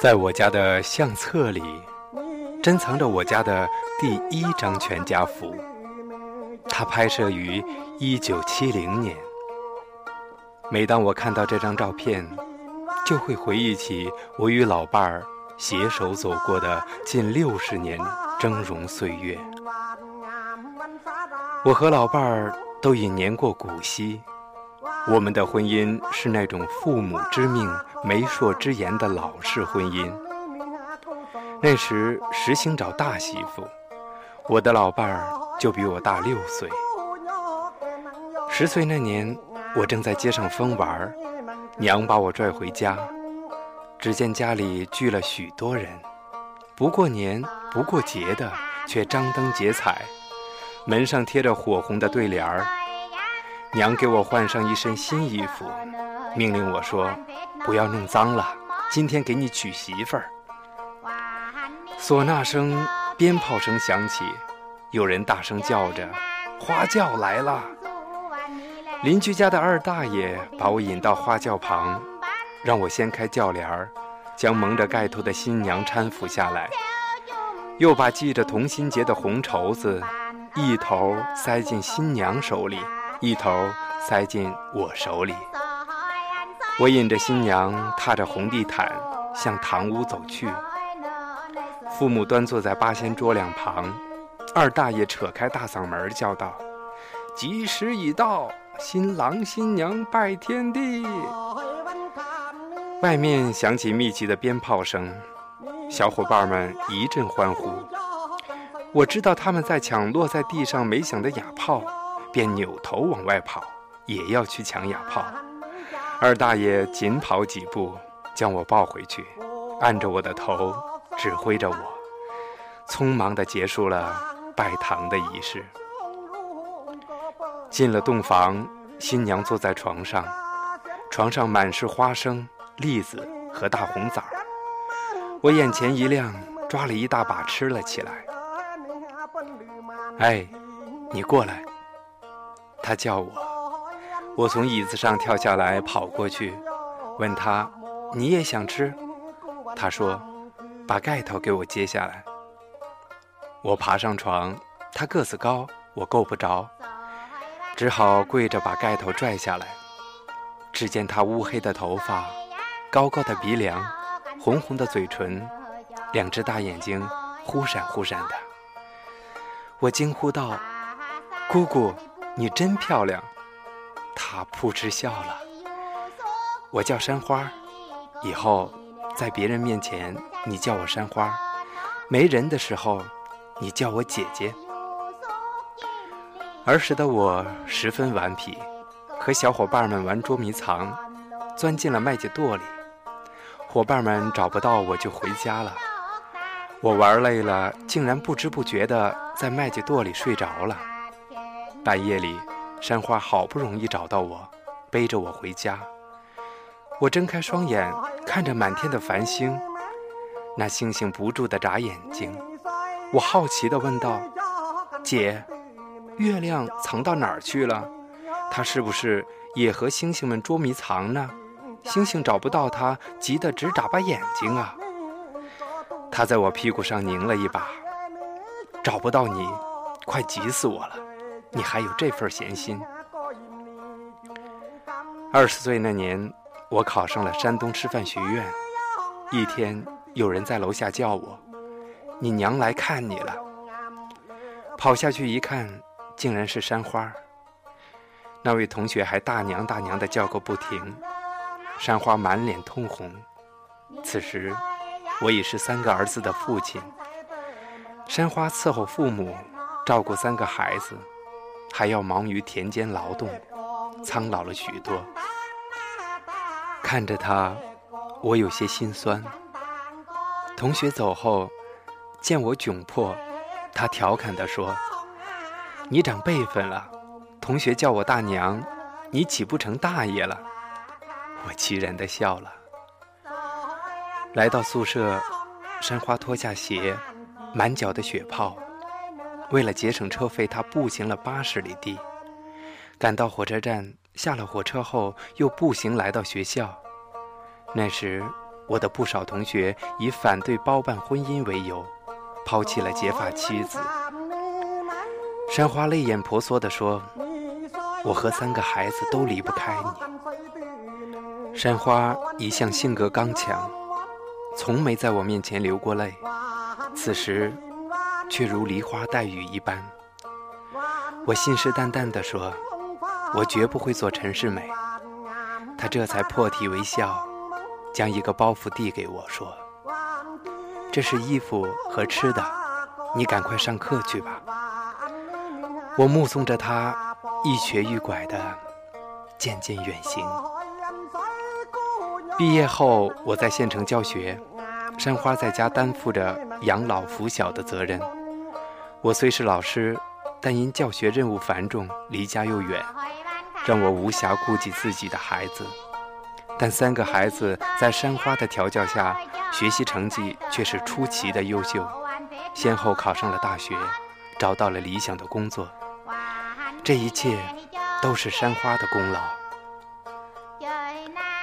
在我家的相册里，珍藏着我家的第一张全家福，它拍摄于一九七零年。每当我看到这张照片，就会回忆起我与老伴儿携手走过的近六十年峥嵘岁月。我和老伴儿都已年过古稀，我们的婚姻是那种父母之命、媒妁之言的老式婚姻。那时实行找大媳妇，我的老伴儿就比我大六岁。十岁那年，我正在街上疯玩，娘把我拽回家，只见家里聚了许多人，不过年不过节的，却张灯结彩，门上贴着火红的对联儿。娘给我换上一身新衣服，命令我说：“不要弄脏了，今天给你娶媳妇儿。”唢呐声、鞭炮声响起，有人大声叫着：“花轿来了！”邻居家的二大爷把我引到花轿旁，让我掀开轿帘儿，将蒙着盖头的新娘搀扶下来，又把系着同心结的红绸子一头塞进新娘手里。一头塞进我手里，我引着新娘踏着红地毯向堂屋走去。父母端坐在八仙桌两旁，二大爷扯开大嗓门叫道：“吉时已到，新郎新娘拜天地。”外面响起密集的鞭炮声，小伙伴们一阵欢呼。我知道他们在抢落在地上没响的哑炮。便扭头往外跑，也要去抢哑炮。二大爷紧跑几步，将我抱回去，按着我的头，指挥着我，匆忙地结束了拜堂的仪式。进了洞房，新娘坐在床上，床上满是花生、栗子和大红枣。我眼前一亮，抓了一大把吃了起来。哎，你过来。他叫我，我从椅子上跳下来，跑过去，问他：“你也想吃？”他说：“把盖头给我揭下来。”我爬上床，他个子高，我够不着，只好跪着把盖头拽下来。只见他乌黑的头发，高高的鼻梁，红红的嘴唇，两只大眼睛忽闪忽闪的。我惊呼道：“姑姑！”你真漂亮，他扑哧笑了。我叫山花，以后在别人面前你叫我山花，没人的时候你叫我姐姐。儿时的我十分顽皮，和小伙伴们玩捉迷藏，钻进了麦秸垛里，伙伴们找不到我就回家了。我玩累了，竟然不知不觉地在麦秸垛里睡着了。半夜里，山花好不容易找到我，背着我回家。我睁开双眼，看着满天的繁星，那星星不住地眨眼睛。我好奇地问道：“姐，月亮藏到哪儿去了？它是不是也和星星们捉迷藏呢？星星找不到它，急得直眨巴眼睛啊！”他在我屁股上拧了一把：“找不到你，快急死我了。”你还有这份闲心。二十岁那年，我考上了山东师范学院。一天，有人在楼下叫我：“你娘来看你了。”跑下去一看，竟然是山花。那位同学还大娘大娘的叫个不停。山花满脸通红。此时，我已是三个儿子的父亲。山花伺候父母，照顾三个孩子。还要忙于田间劳动，苍老了许多。看着他，我有些心酸。同学走后，见我窘迫，他调侃地说：“你长辈分了，同学叫我大娘，你岂不成大爷了？”我凄然地笑了。来到宿舍，山花脱下鞋，满脚的血泡。为了节省车费，他步行了八十里地，赶到火车站，下了火车后又步行来到学校。那时，我的不少同学以反对包办婚姻为由，抛弃了结发妻子。山花泪眼婆娑地说：“我和三个孩子都离不开你。”山花一向性格刚强，从没在我面前流过泪，此时却如梨花带雨一般。我信誓旦旦地说：“我绝不会做陈世美。”他这才破涕为笑。将一个包袱递给我，说：“这是衣服和吃的，你赶快上课去吧。”我目送着他一瘸一拐的渐渐远行。毕业后，我在县城教学，山花在家担负着养老扶小的责任。我虽是老师，但因教学任务繁重，离家又远，让我无暇顾及自己的孩子。但三个孩子在山花的调教下，学习成绩却是出奇的优秀，先后考上了大学，找到了理想的工作。这一切都是山花的功劳。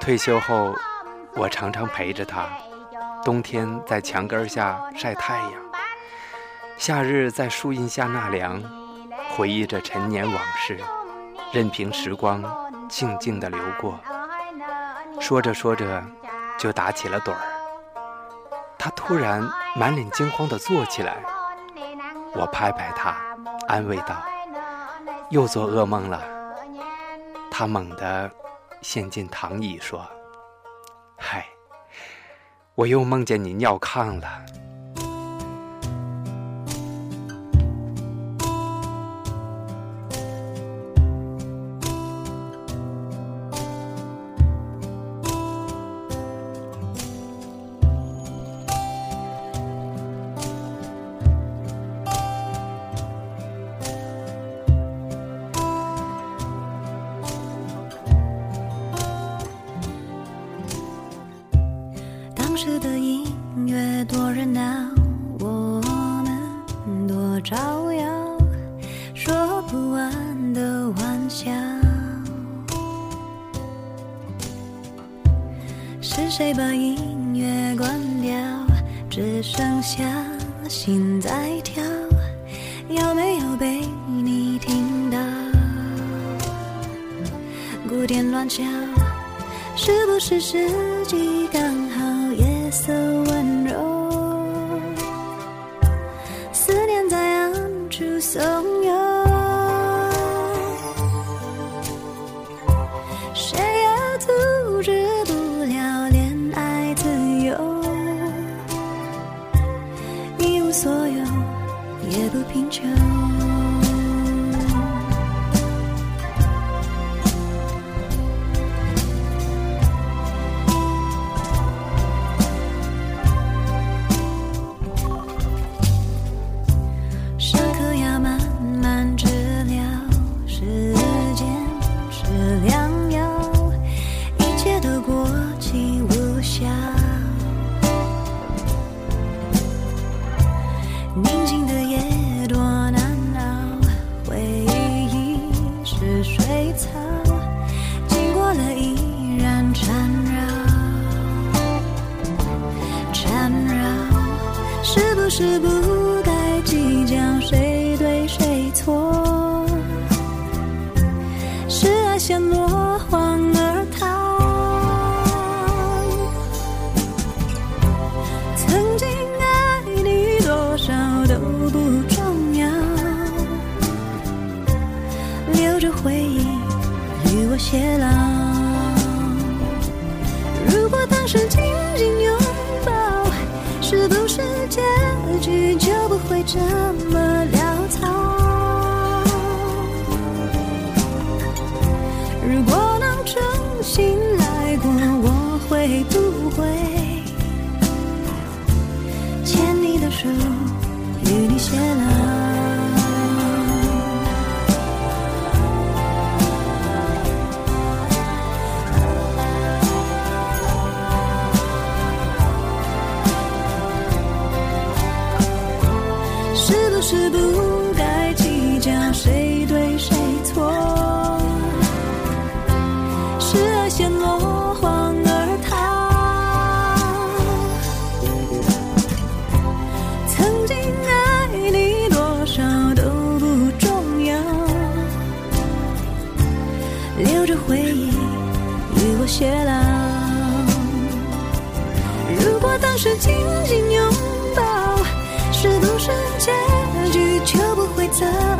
退休后，我常常陪着他，冬天在墙根下晒太阳，夏日在树荫下纳凉，回忆着陈年往事，任凭时光静静地流过。说着说着，就打起了盹儿。他突然满脸惊慌地坐起来，我拍拍他，安慰道：“又做噩梦了。”他猛地陷进躺椅，说：“嗨，我又梦见你尿炕了。”城市的音乐多热闹，我们多招摇，说不完的玩笑。是谁把音乐关掉？只剩下心在跳，有没有被你听到？鼓点乱敲，是不是时机刚好？色温柔，思念在暗处送是不么潦草。如果能重新来过，我会不会牵你的手，与你偕老？是紧紧拥抱，是独生结局就不会走。